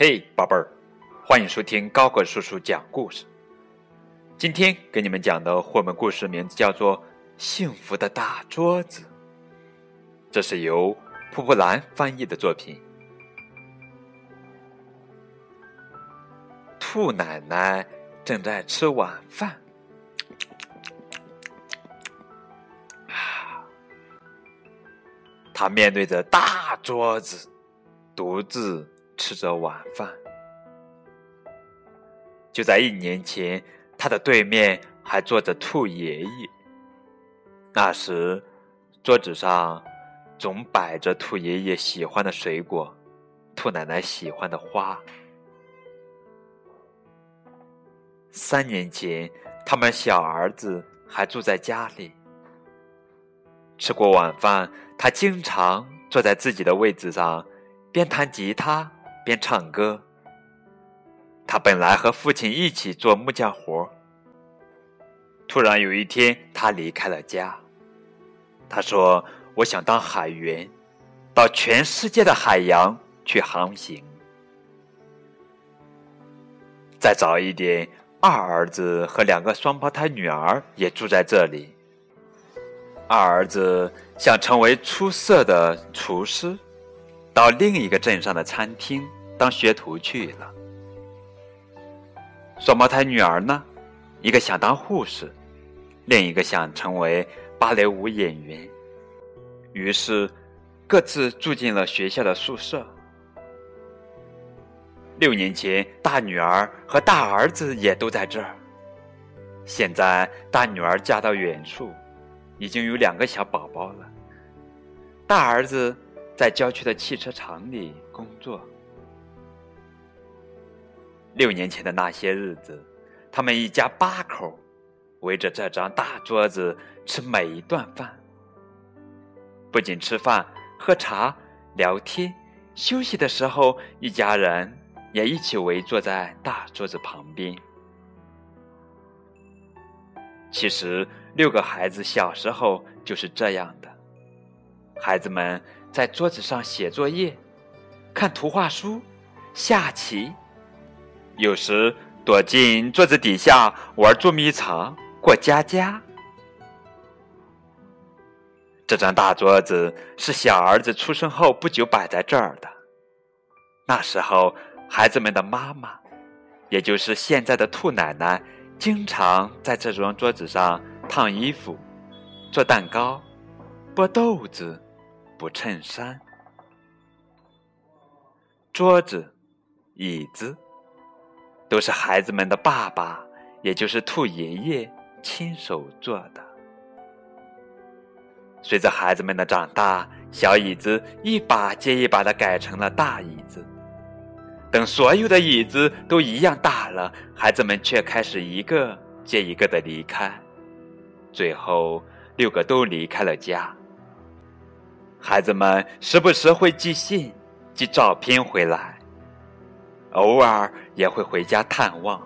嘿，宝贝儿，欢迎收听高个叔叔讲故事。今天给你们讲的绘本故事名字叫做《幸福的大桌子》，这是由蒲蒲兰翻译的作品。兔奶奶正在吃晚饭，啊，她面对着大桌子，独自。吃着晚饭，就在一年前，他的对面还坐着兔爷爷。那时，桌子上总摆着兔爷爷喜欢的水果，兔奶奶喜欢的花。三年前，他们小儿子还住在家里。吃过晚饭，他经常坐在自己的位置上，边弹吉他。边唱歌。他本来和父亲一起做木匠活突然有一天，他离开了家。他说：“我想当海员，到全世界的海洋去航行。”再早一点，二儿子和两个双胞胎女儿也住在这里。二儿子想成为出色的厨师，到另一个镇上的餐厅。当学徒去了。双胞胎女儿呢，一个想当护士，另一个想成为芭蕾舞演员。于是，各自住进了学校的宿舍。六年前，大女儿和大儿子也都在这儿。现在，大女儿嫁到远处，已经有两个小宝宝了。大儿子在郊区的汽车厂里工作。六年前的那些日子，他们一家八口围着这张大桌子吃每一顿饭。不仅吃饭、喝茶、聊天，休息的时候，一家人也一起围坐在大桌子旁边。其实，六个孩子小时候就是这样的。孩子们在桌子上写作业、看图画书、下棋。有时躲进桌子底下玩捉迷藏、过家家。这张大桌子是小儿子出生后不久摆在这儿的。那时候，孩子们的妈妈，也就是现在的兔奶奶，经常在这张桌子上烫衣服、做蛋糕、剥豆子、补衬衫。桌子、椅子。都是孩子们的爸爸，也就是兔爷爷亲手做的。随着孩子们的长大，小椅子一把接一把的改成了大椅子。等所有的椅子都一样大了，孩子们却开始一个接一个的离开，最后六个都离开了家。孩子们时不时会寄信、寄照片回来。偶尔也会回家探望，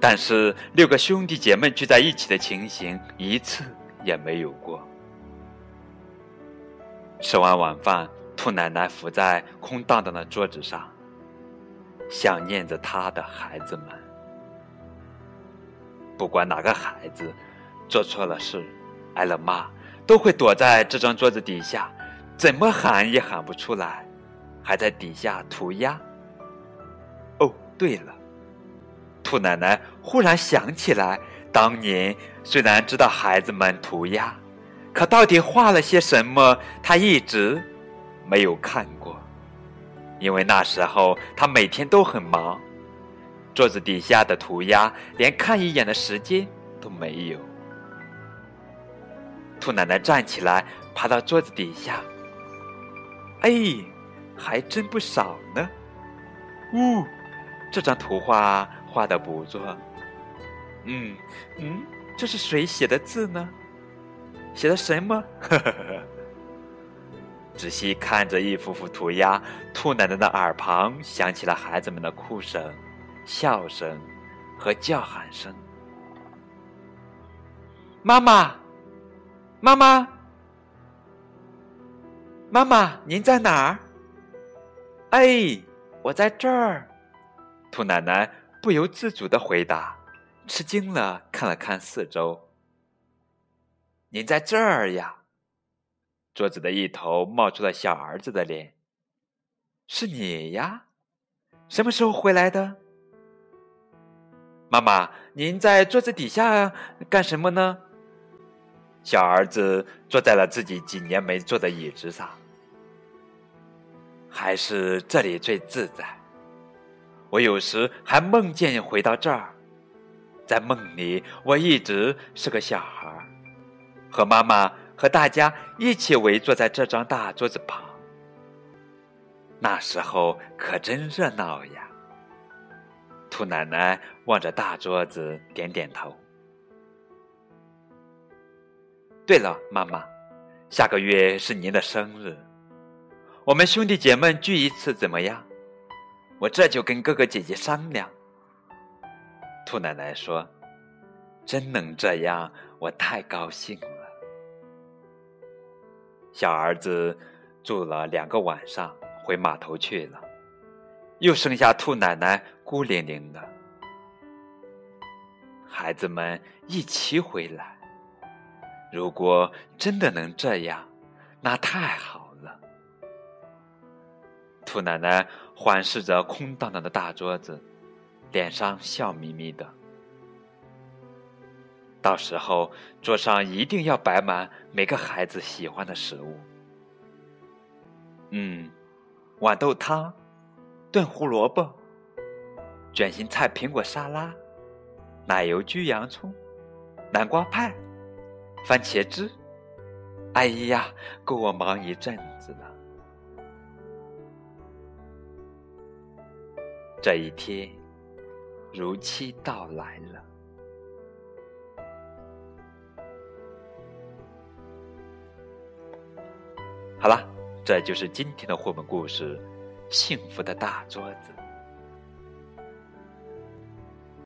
但是六个兄弟姐妹聚在一起的情形一次也没有过。吃完晚饭，兔奶奶伏在空荡荡的桌子上，想念着她的孩子们。不管哪个孩子做错了事，挨了骂，都会躲在这张桌子底下，怎么喊也喊不出来，还在底下涂鸦。对了，兔奶奶忽然想起来，当年虽然知道孩子们涂鸦，可到底画了些什么，她一直没有看过，因为那时候她每天都很忙，桌子底下的涂鸦连看一眼的时间都没有。兔奶奶站起来，爬到桌子底下，哎，还真不少呢，呜。这张图画画的不错，嗯嗯，这是谁写的字呢？写的什么？呵呵呵。仔细看着一幅幅涂鸦，兔奶奶的耳旁响起了孩子们的哭声、笑声和叫喊声。妈妈，妈妈，妈妈，您在哪儿？哎。我在这儿。兔奶奶不由自主的回答，吃惊了看了看四周。您在这儿呀？桌子的一头冒出了小儿子的脸。是你呀？什么时候回来的？妈妈，您在桌子底下干什么呢？小儿子坐在了自己几年没坐的椅子上。还是这里最自在。我有时还梦见回到这儿，在梦里我一直是个小孩，和妈妈和大家一起围坐在这张大桌子旁。那时候可真热闹呀！兔奶奶望着大桌子点点头。对了，妈妈，下个月是您的生日，我们兄弟姐妹聚一次怎么样？我这就跟哥哥姐姐商量。兔奶奶说：“真能这样，我太高兴了。”小儿子住了两个晚上，回码头去了，又剩下兔奶奶孤零零的。孩子们一起回来。如果真的能这样，那太好。兔奶奶环视着空荡荡的大桌子，脸上笑眯眯的。到时候桌上一定要摆满每个孩子喜欢的食物。嗯，豌豆汤、炖胡萝卜、卷心菜苹果沙拉、奶油焗洋葱、南瓜派。番茄汁，哎呀，够我忙一阵子了。这一天如期到来了。好了，这就是今天的绘本故事《幸福的大桌子》。